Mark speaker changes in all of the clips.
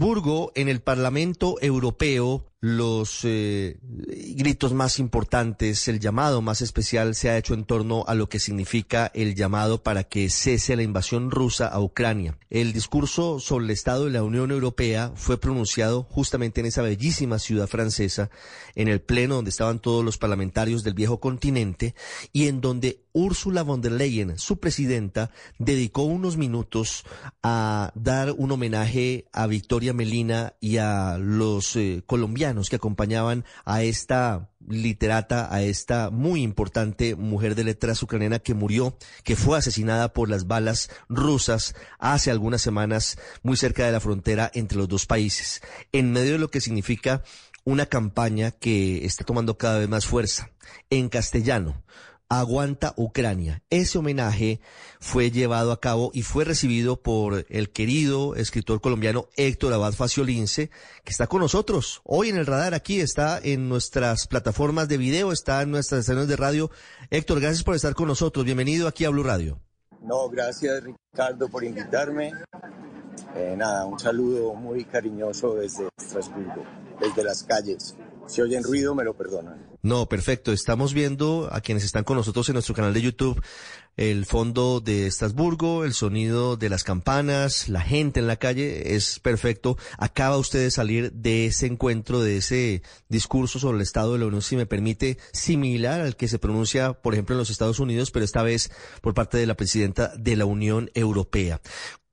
Speaker 1: Estrasburgo, en el Parlamento Europeo, los eh, gritos más importantes, el llamado más especial se ha hecho en torno a lo que significa el llamado para que cese la invasión rusa a Ucrania. El discurso sobre el Estado de la Unión Europea fue pronunciado justamente en esa bellísima ciudad francesa, en el pleno donde estaban todos los parlamentarios del viejo continente y en donde Ursula von der Leyen, su presidenta, dedicó unos minutos a dar un homenaje a Victoria Melina y a los eh, colombianos que acompañaban a esta literata, a esta muy importante mujer de letras ucraniana que murió, que fue asesinada por las balas rusas hace algunas semanas muy cerca de la frontera entre los dos países, en medio de lo que significa una campaña que está tomando cada vez más fuerza en castellano Aguanta Ucrania. Ese homenaje fue llevado a cabo y fue recibido por el querido escritor colombiano Héctor Abad Faciolince, que está con nosotros hoy en el radar aquí, está en nuestras plataformas de video, está en nuestras estaciones de radio. Héctor, gracias por estar con nosotros. Bienvenido aquí a Blue Radio.
Speaker 2: No, gracias Ricardo por invitarme. Eh, nada, un saludo muy cariñoso desde Estrasburgo, desde las calles. Si oyen ruido, me lo perdonan.
Speaker 1: No, perfecto. Estamos viendo a quienes están con nosotros en nuestro canal de YouTube el fondo de Estrasburgo, el sonido de las campanas, la gente en la calle, es perfecto. Acaba usted de salir de ese encuentro, de ese discurso sobre el Estado de la Unión, si me permite, similar al que se pronuncia, por ejemplo, en los Estados Unidos, pero esta vez por parte de la presidenta de la Unión Europea.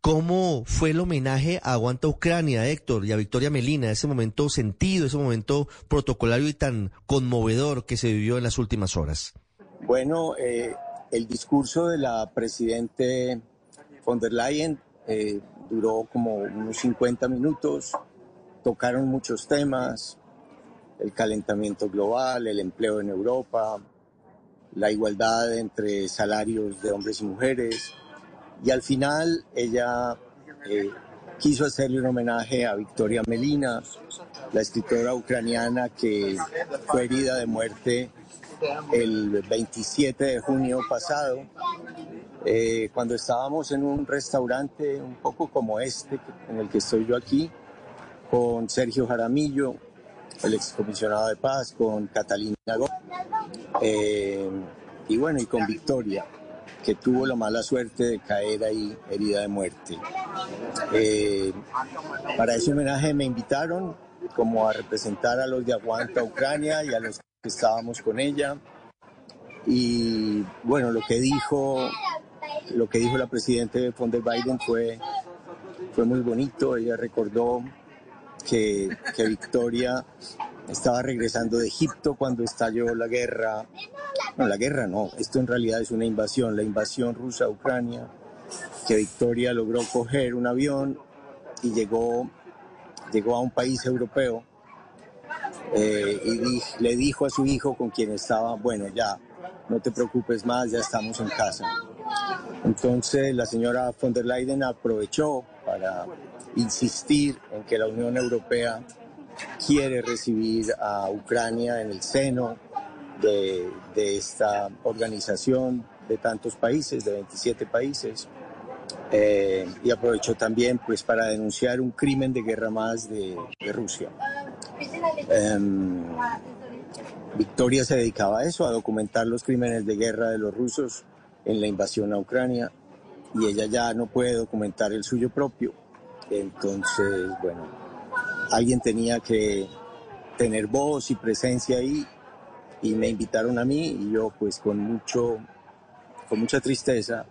Speaker 1: ¿Cómo fue el homenaje a Aguanta Ucrania, Héctor, y a Victoria Melina, ese momento sentido, ese momento protocolario y tan conmovedor que se vivió en las últimas horas?
Speaker 2: Bueno, eh, el discurso de la presidente von der Leyen eh, duró como unos 50 minutos, tocaron muchos temas, el calentamiento global, el empleo en Europa, la igualdad entre salarios de hombres y mujeres y al final ella eh, quiso hacerle un homenaje a Victoria Melina, la escritora ucraniana que fue herida de muerte el 27 de junio pasado, eh, cuando estábamos en un restaurante un poco como este, en el que estoy yo aquí, con Sergio Jaramillo, el excomisionado de paz, con Catalina Gómez, eh, y bueno, y con Victoria que tuvo la mala suerte de caer ahí herida de muerte. Eh, para ese homenaje me invitaron como a representar a los de Aguanta Ucrania y a los que estábamos con ella. Y bueno, lo que dijo, lo que dijo la presidenta von der Biden fue, fue muy bonito. Ella recordó que, que Victoria estaba regresando de Egipto cuando estalló la guerra. No, la guerra no, esto en realidad es una invasión, la invasión rusa a Ucrania, que Victoria logró coger un avión y llegó, llegó a un país europeo eh, y le dijo a su hijo con quien estaba, bueno, ya, no te preocupes más, ya estamos en casa. Entonces la señora von der Leyen aprovechó para insistir en que la Unión Europea quiere recibir a Ucrania en el seno de, esta organización de tantos países, de 27 países. Eh, y aprovechó también pues para denunciar un crimen de guerra más de, Rusia. Em, Victoria se dedicaba a eso, a documentar los crímenes de guerra de los rusos en la invasión a Ucrania y ella ya no puede documentar el suyo propio. Entonces, bueno, alguien tenía que tener voz y presencia ahí y me invitaron a mí y yo pues con mucho, con mucha tristeza,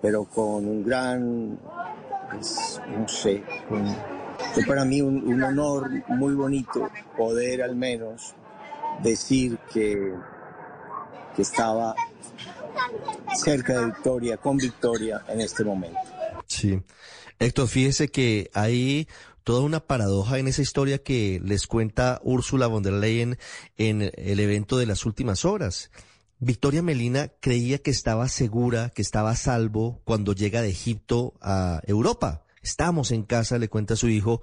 Speaker 2: pero con un gran, pues, no sé, fue para mí un, honor muy bonito poder al menos decir que, que estaba cerca de Victoria, con Victoria en este momento.
Speaker 1: Sí. Héctor, fíjese que hay toda una paradoja en esa historia que les cuenta Úrsula von der Leyen en el evento de las últimas horas. Victoria Melina creía que estaba segura, que estaba a salvo cuando llega de Egipto a Europa. Estamos en casa, le cuenta su hijo,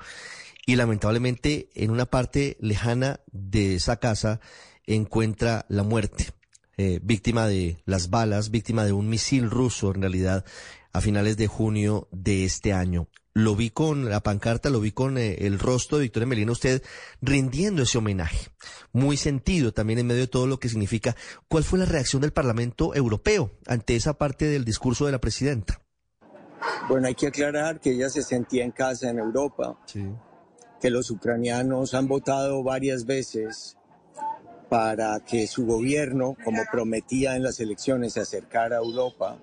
Speaker 1: y lamentablemente en una parte lejana de esa casa encuentra la muerte, eh, víctima de las balas, víctima de un misil ruso en realidad a finales de junio de este año. Lo vi con la pancarta, lo vi con eh, el rostro de Victoria Melina, usted rindiendo ese homenaje. Muy sentido también en medio de todo lo que significa. ¿Cuál fue la reacción del Parlamento Europeo ante esa parte del discurso de la presidenta?
Speaker 2: Bueno, hay que aclarar que ella se sentía en casa en Europa, que los ucranianos han votado varias veces para que su gobierno, como prometía en las elecciones, se acercara a Europa.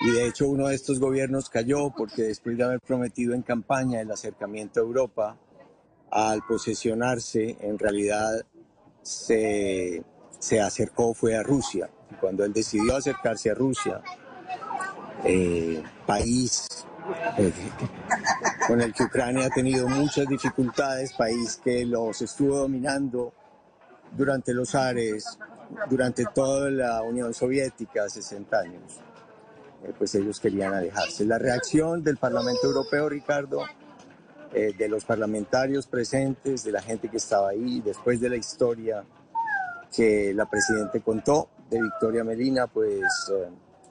Speaker 2: Y de hecho uno de estos gobiernos cayó porque después de haber prometido en campaña el acercamiento a Europa, al posesionarse, en realidad se, se acercó, fue a Rusia. Y cuando él decidió acercarse a Rusia, eh, país eh, con el que Ucrania ha tenido muchas dificultades, país que los estuvo dominando durante los Ares, durante toda la Unión Soviética, 60 años. Eh, pues ellos querían alejarse. La reacción del Parlamento Europeo, Ricardo, de los parlamentarios presentes, de la gente que estaba ahí, después de la historia que la Presidenta contó de Victoria Melina, pues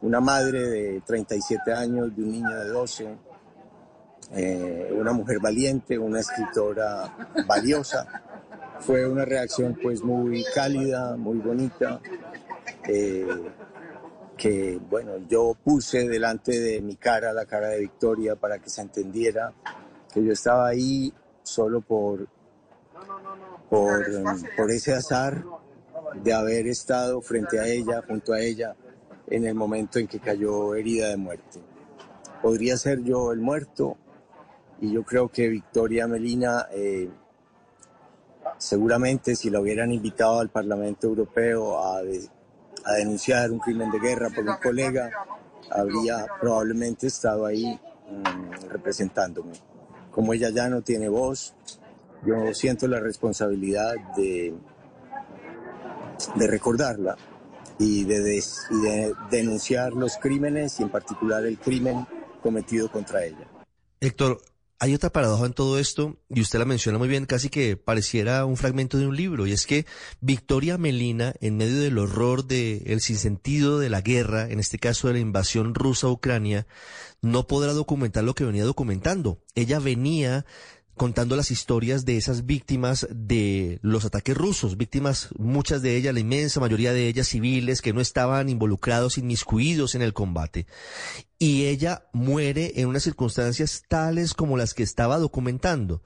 Speaker 2: una madre de 37 años, de un niño de 12, eh, una mujer valiente, una escritora valiosa. Fue una reacción pues muy cálida, muy bonita, eh, que bueno, yo puse delante de mi cara, la cara de Victoria, para que se entendiera que yo estaba ahí solo por, por, ese azar de haber estado frente a ella, junto a ella, en el momento en que cayó herida de muerte. Podría ser yo el muerto y yo creo que Victoria Melina, eh, seguramente si la hubieran invitado al Parlamento Europeo a, a, denunciar un crimen de guerra por un colega, habría probablemente estado ahí mm, representándome. Como ella ya no tiene voz, yo siento la responsabilidad de, de recordarla y de, denunciar los crímenes y en particular el crimen cometido contra ella.
Speaker 1: Héctor, hay otra paradoja en todo esto, y usted la menciona muy bien, casi que pareciera un fragmento de un libro, y es que Victoria Melina, en medio del horror del el sinsentido de la guerra, en este caso de la invasión rusa a Ucrania, no podrá documentar lo que venía documentando. Ella venía contando las historias de esas víctimas de los ataques rusos, víctimas, muchas de ellas, la inmensa mayoría de ellas civiles que no estaban involucrados, inmiscuidos en el combate. Y ella muere en unas circunstancias tales como las que estaba documentando.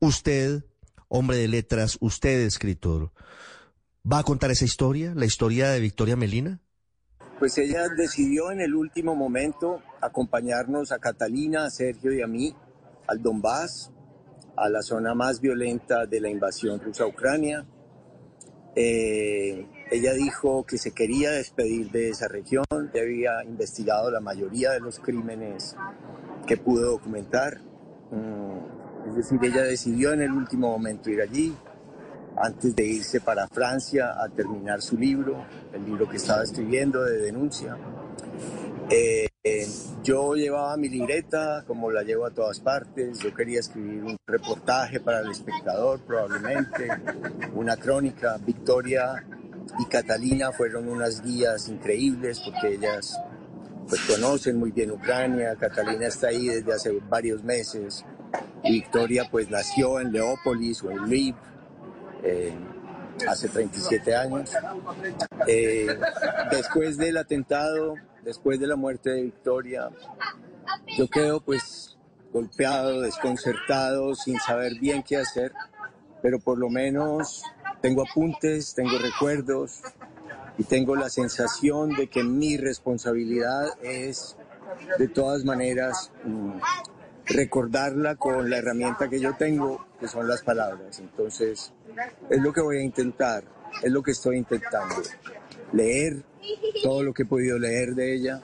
Speaker 1: Usted, hombre de letras, usted, escritor, ¿va a contar esa historia, la historia de Victoria Melina?
Speaker 2: Pues ella decidió en el último momento acompañarnos a Catalina, a Sergio y a mí al Donbass a la zona más violenta de la invasión rusa a Ucrania. Eh, ella dijo que se quería despedir de esa región, ya había investigado la mayoría de los crímenes que pudo documentar. Mm, es decir, ella decidió en el último momento ir allí, antes de irse para Francia a terminar su libro, el libro que estaba escribiendo de denuncia. Eh, yo llevaba mi libreta, como la llevo a todas partes. Yo quería escribir un reportaje para el espectador, probablemente, una crónica. Victoria y Catalina fueron unas guías increíbles porque ellas pues conocen muy bien Ucrania. Catalina está ahí desde hace varios meses. Victoria pues nació en Leópolis o en Lviv. Eh, hace 37 años. Eh, después del atentado después de la muerte de Victoria, yo quedo pues golpeado, desconcertado, sin saber bien qué hacer, pero por lo menos tengo apuntes, tengo recuerdos y tengo la sensación de que mi responsabilidad es de todas maneras mm, recordarla con la herramienta que yo tengo, que son las palabras. Entonces, es lo que voy a intentar, es lo que estoy intentando leer todo lo que he podido leer de ella,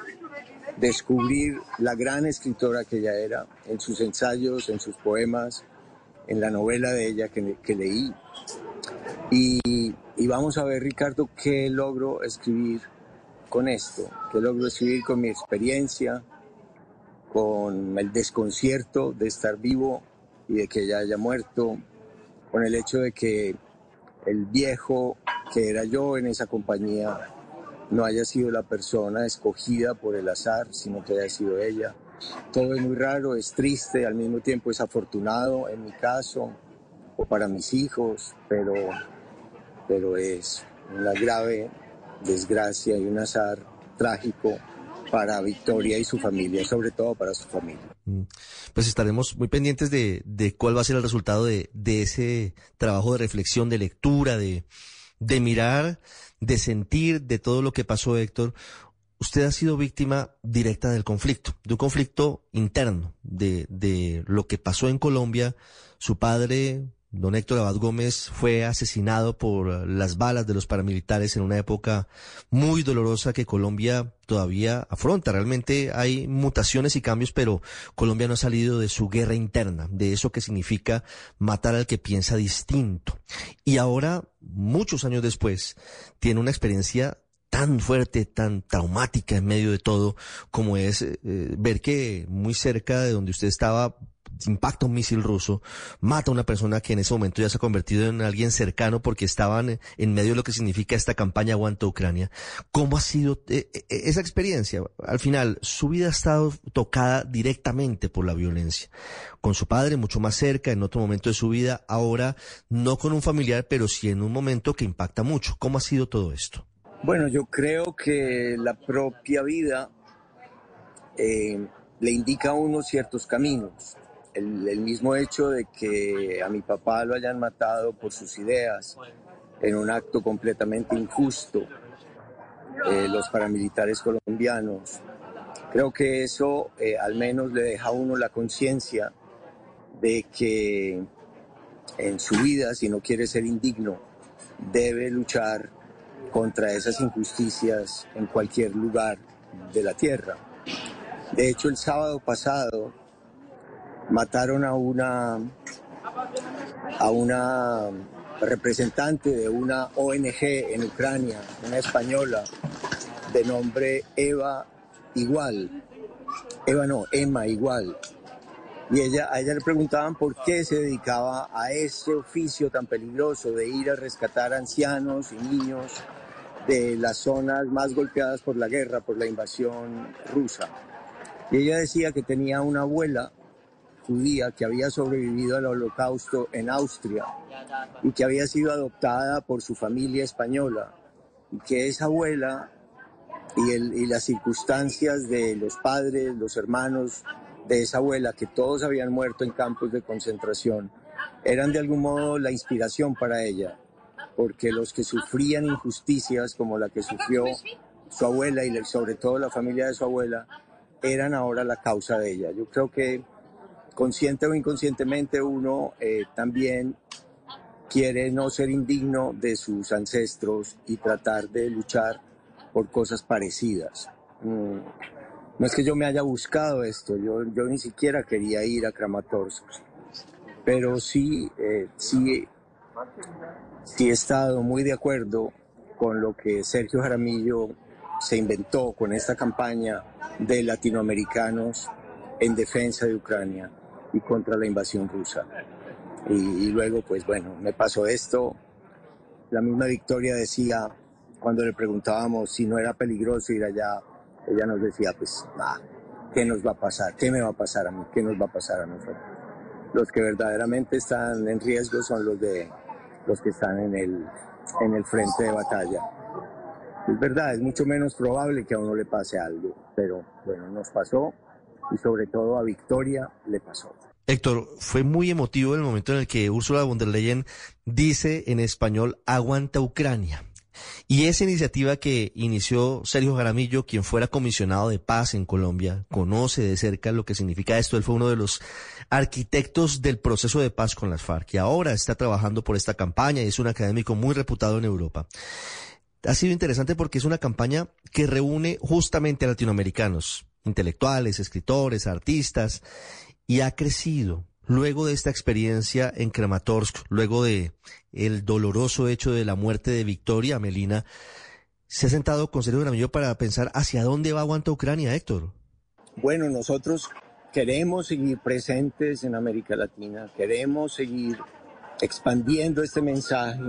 Speaker 2: descubrir la gran escritora que ella era en sus ensayos, en sus poemas, en la novela de ella que, leí. Y, y, vamos a ver, Ricardo, qué logro escribir con esto, qué logro escribir con mi experiencia, con el desconcierto de estar vivo y de que ella haya muerto, con el hecho de que el viejo que era yo en esa compañía, no haya sido la persona escogida por el azar, sino que haya sido ella. Todo es muy raro, es triste, al mismo tiempo es afortunado en mi caso o para mis hijos, pero, pero es una grave desgracia y un azar trágico para Victoria y su familia, sobre todo para su familia. Mm.
Speaker 1: Pues estaremos muy pendientes de, de cuál va a ser el resultado de, de ese trabajo de reflexión, de lectura, de, de mirar, de sentir, de todo lo que pasó, Héctor. Usted ha sido víctima directa del conflicto, de un conflicto interno, de, de lo que pasó en Colombia. Su padre Don Héctor Abad Gómez fue asesinado por las balas de los paramilitares en una época muy dolorosa que Colombia todavía afronta. Realmente hay mutaciones y cambios, pero Colombia no ha salido de su guerra interna, de eso que significa matar al que piensa distinto. Y ahora, muchos años después, tiene una experiencia tan fuerte, tan traumática en medio de todo, como es eh, ver que muy cerca de donde usted estaba impacta un misil ruso, mata a una persona que en ese momento ya se ha convertido en alguien cercano porque estaban en medio de lo que significa esta campaña Aguanta Ucrania. ¿Cómo ha sido eh, eh, esa experiencia? Al final, su vida ha estado tocada directamente por la violencia. Con su padre mucho más cerca, en otro momento de su vida, ahora no con un familiar, pero sí en un momento que impacta mucho. ¿Cómo ha sido todo esto?
Speaker 2: Bueno, yo creo que la propia vida eh, le indica a uno ciertos caminos. El, mismo hecho de que a mi papá lo hayan matado por sus ideas en un acto completamente injusto, eh, los paramilitares colombianos, creo que eso eh, al menos le deja a uno la conciencia de que en su vida, si no quiere ser indigno, debe luchar contra esas injusticias en cualquier lugar de la tierra. De hecho, el sábado pasado mataron a una, a una representante de una ONG en Ucrania, una española, de nombre Eva Igual. Eva no, Emma Igual. Y ella, a ella le preguntaban por qué se dedicaba a ese oficio tan peligroso de ir a rescatar ancianos y niños de las zonas más golpeadas por la guerra, por la invasión rusa. Y ella decía que tenía una abuela judía que había sobrevivido al holocausto en Austria y que había sido adoptada por su familia española y que esa abuela y, y las circunstancias de los padres, los hermanos de esa abuela, que todos habían muerto en campos de concentración, eran de algún modo la inspiración para ella, porque los que sufrían injusticias como la que sufrió su abuela y sobre todo la familia de su abuela, eran ahora la causa de ella. Yo creo que consciente o inconscientemente uno eh, también quiere no ser indigno de sus ancestros y tratar de luchar por cosas parecidas. Mm, no es que yo me haya buscado esto, yo, yo ni siquiera quería ir a Kramatorsk, pero sí, eh, sí, sí he estado muy de acuerdo con lo que Sergio Jaramillo se inventó con esta campaña de latinoamericanos en defensa de Ucrania y contra la invasión rusa. Y, luego, pues bueno, me pasó esto. La misma Victoria decía, cuando le preguntábamos si no era peligroso ir allá, ella nos decía, pues, ah, ¿qué nos va a pasar? ¿Qué me va a pasar a mí? ¿Qué nos va a pasar a nosotros? Los que verdaderamente están en riesgo son los de los que están en el, en el frente de batalla. Es verdad, es mucho menos probable que a uno le pase algo, pero bueno, nos pasó y sobre todo a Victoria le pasó.
Speaker 1: Héctor, fue muy emotivo el momento en el que Ursula von der Leyen dice en español aguanta Ucrania. Y esa iniciativa que inició Sergio Jaramillo, quien fuera comisionado de paz en Colombia, conoce de cerca lo que significa esto. Él fue uno de los arquitectos del proceso de paz con las FARC y ahora está trabajando por esta campaña y es un académico muy reputado en Europa. Ha sido interesante porque es una campaña que reúne justamente a latinoamericanos, intelectuales, escritores, artistas, y ha crecido. Luego de esta experiencia en Kramatorsk, luego de el doloroso hecho de la muerte de Victoria Melina, se ha sentado con Sergio Gramillo para pensar hacia dónde va Aguanta Ucrania, Héctor.
Speaker 2: Bueno, nosotros queremos seguir presentes en América Latina, queremos seguir expandiendo este mensaje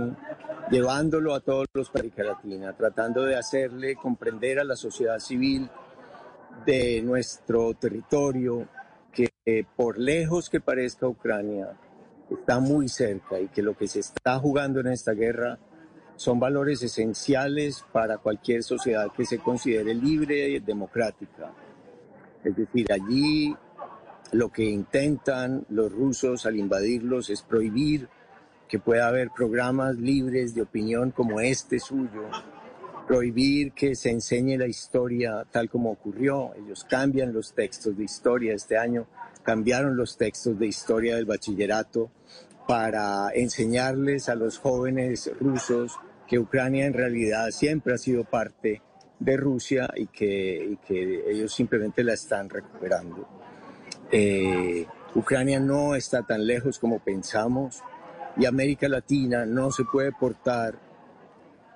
Speaker 2: llevándolo a todos los de América Latina, tratando de hacerle comprender a la sociedad civil de nuestro territorio que por lejos que parezca Ucrania, está muy cerca y que lo que se está jugando en esta guerra son valores esenciales para cualquier sociedad que se considere libre y democrática. Es decir, allí lo que intentan los rusos al invadirlos es prohibir que pueda haber programas libres de opinión como este suyo, prohibir que se enseñe la historia tal como ocurrió. Ellos cambian los textos de historia este año, cambiaron los textos de historia del bachillerato para enseñarles a los jóvenes rusos que Ucrania en realidad siempre ha sido parte de Rusia y que, que ellos simplemente la están recuperando. Eh, Ucrania no está tan lejos como pensamos y América Latina no se puede portar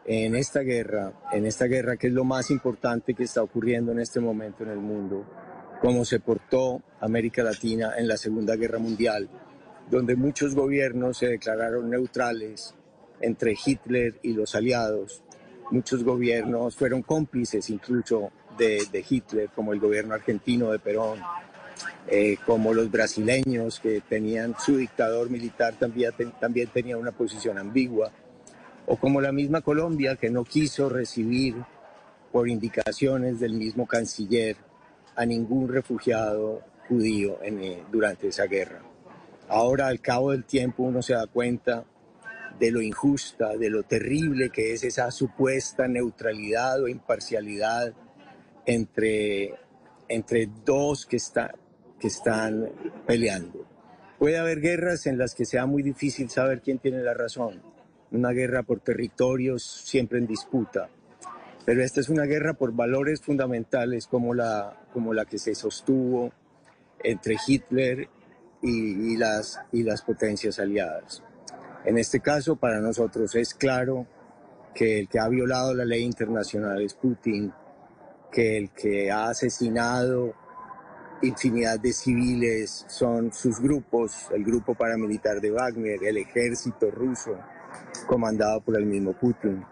Speaker 2: en esta guerra, en esta guerra que es lo más importante que está ocurriendo en este momento en el mundo, como se portó América Latina en la Segunda Guerra Mundial, donde muchos gobiernos se declararon neutrales entre Hitler y los aliados. Muchos gobiernos fueron cómplices incluso de, Hitler, como el gobierno argentino de Perón, eh, como los brasileños que tenían su dictador militar también, también tenía una posición ambigua, o como la misma Colombia que no quiso recibir por indicaciones del mismo canciller a ningún refugiado judío eh, durante esa guerra. Ahora, al cabo del tiempo, uno se da cuenta de lo injusta, de lo terrible que es esa supuesta neutralidad o imparcialidad entre, entre dos que, está, que están peleando. Puede haber guerras en las que sea muy difícil saber quién tiene la razón. Una guerra por territorios siempre en disputa. Pero esta es una guerra por valores fundamentales como la, como la que se sostuvo entre Hitler y, las, y las potencias aliadas. En este caso, para nosotros es claro que el que ha violado la ley internacional es Putin, que el que ha asesinado infinidad de civiles son sus grupos, el grupo paramilitar de Wagner, el ejército ruso, comandado por el mismo Putin.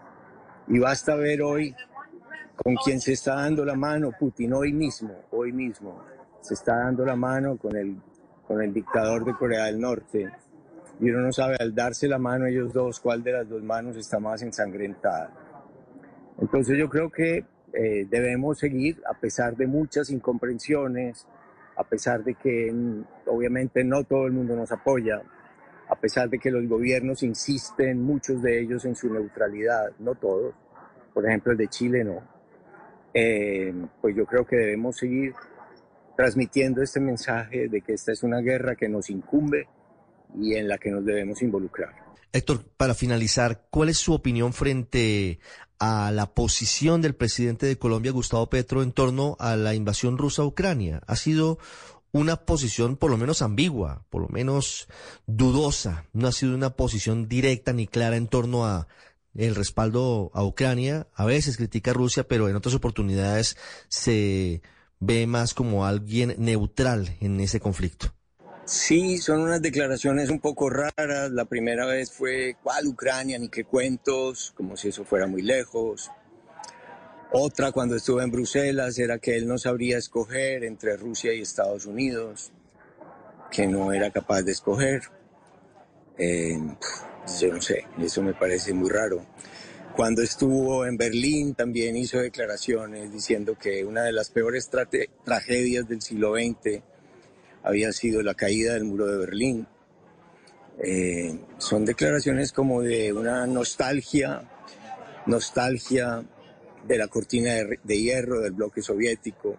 Speaker 2: Y basta ver hoy con quién se está dando la mano Putin, hoy mismo, hoy mismo, se está dando la mano con el con el dictador de Corea del Norte. Y uno no sabe al darse la mano ellos dos cuál de las dos manos está más ensangrentada. Entonces yo creo que eh, debemos seguir, a pesar de muchas incomprensiones, a pesar de que mm, obviamente no todo el mundo nos apoya, a pesar de que los gobiernos insisten, muchos de ellos, en su neutralidad, no todos, por ejemplo el de Chile no, eh, pues yo creo que debemos seguir transmitiendo este mensaje de que esta es una guerra que nos incumbe y en la que nos debemos involucrar.
Speaker 1: Héctor, para finalizar, ¿cuál es su opinión frente a la posición del presidente de Colombia, Gustavo Petro, en torno a la invasión rusa a Ucrania? Ha sido una posición por lo menos ambigua, por lo menos dudosa. No ha sido una posición directa ni clara en torno a el respaldo a Ucrania. A veces critica a Rusia, pero en otras oportunidades se ve más como alguien neutral en ese conflicto.
Speaker 2: Sí, son unas declaraciones un poco raras. La primera vez fue, ¿cuál Ucrania? Ni qué cuentos, como si eso fuera muy lejos. Otra, cuando estuve en Bruselas, era que él no sabría escoger entre Rusia y Estados Unidos, que no era capaz de escoger. Eh, yo no sé, eso me parece muy raro. Cuando estuvo en Berlín también hizo declaraciones diciendo que una de las peores tragedias del siglo XX había sido la caída del muro de Berlín. Eh, son declaraciones como de una nostalgia, nostalgia de la cortina de, hierro del bloque soviético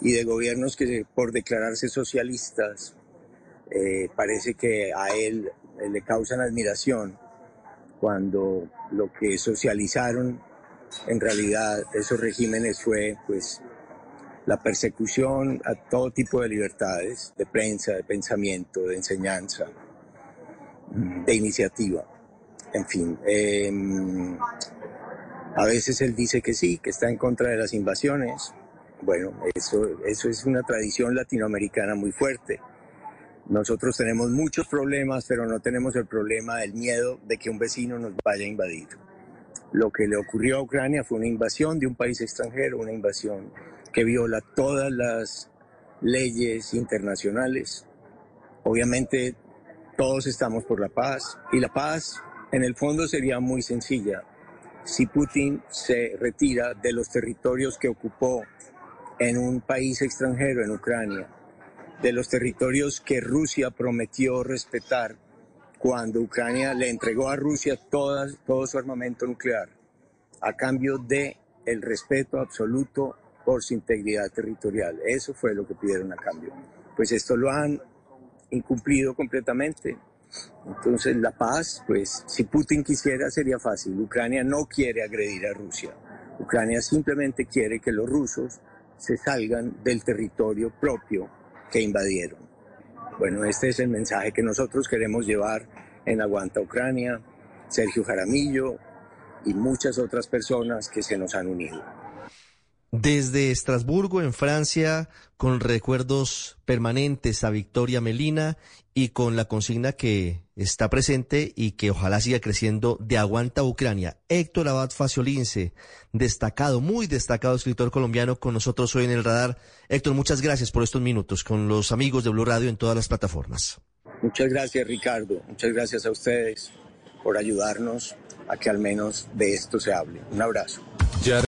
Speaker 2: y de gobiernos que por declararse socialistas eh, parece que a él le causan admiración cuando lo que socializaron en realidad esos regímenes fue pues la persecución a todo tipo de libertades, de prensa, de pensamiento, de enseñanza, de iniciativa. En fin, em, a veces él dice que sí, que está en contra de las invasiones. Bueno, eso, eso es una tradición latinoamericana muy fuerte. Nosotros tenemos muchos problemas, pero no tenemos el problema del miedo de que un vecino nos vaya a invadir. Lo que le ocurrió a Ucrania fue una invasión de un país extranjero, una invasión que viola todas las leyes internacionales. Obviamente todos estamos por la paz y la paz en el fondo sería muy sencilla si Putin se retira de los territorios que ocupó en un país extranjero, en Ucrania, de los territorios que Rusia prometió respetar cuando Ucrania le entregó a Rusia todo su armamento nuclear a cambio de el respeto absoluto por su integridad territorial. Eso fue lo que pidieron a cambio. Pues esto lo han incumplido completamente. Entonces la paz, pues si Putin quisiera sería fácil. Ucrania no quiere agredir a Rusia. Ucrania simplemente quiere que los rusos se salgan del territorio propio que invadieron. Bueno, este es el mensaje que nosotros queremos llevar en Aguanta Ucrania, Sergio Jaramillo y muchas otras personas que se nos han unido.
Speaker 1: Desde Estrasburgo, en Francia, con recuerdos permanentes a Victoria Melina y con la consigna que está presente y que ojalá siga creciendo de Aguanta Ucrania. Héctor Abad Faciolince, destacado, muy destacado escritor colombiano con nosotros hoy en el radar. Héctor, muchas gracias por estos minutos con los amigos de Blue Radio en todas las plataformas.
Speaker 2: Muchas gracias, Ricardo. Muchas gracias a ustedes por ayudarnos a que al menos de esto se hable. Un abrazo.